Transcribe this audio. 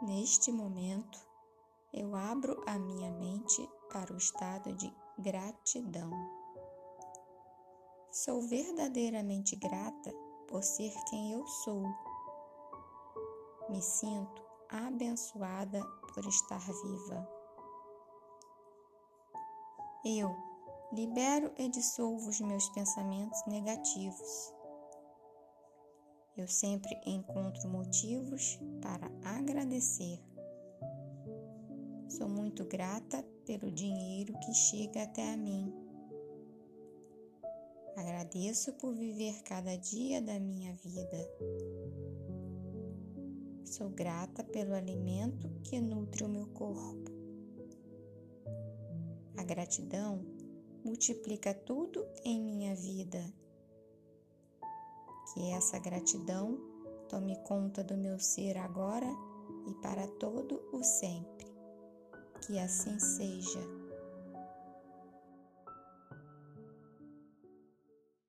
Neste momento, eu abro a minha mente para o estado de gratidão. Sou verdadeiramente grata por ser quem eu sou. Me sinto abençoada por estar viva. Eu libero e dissolvo os meus pensamentos negativos. Eu sempre encontro motivos para agradecer. Sou muito grata pelo dinheiro que chega até a mim. Agradeço por viver cada dia da minha vida. Sou grata pelo alimento que nutre o meu corpo. A gratidão multiplica tudo em minha vida. Que essa gratidão tome conta do meu ser agora e para todo o sempre. Que assim seja.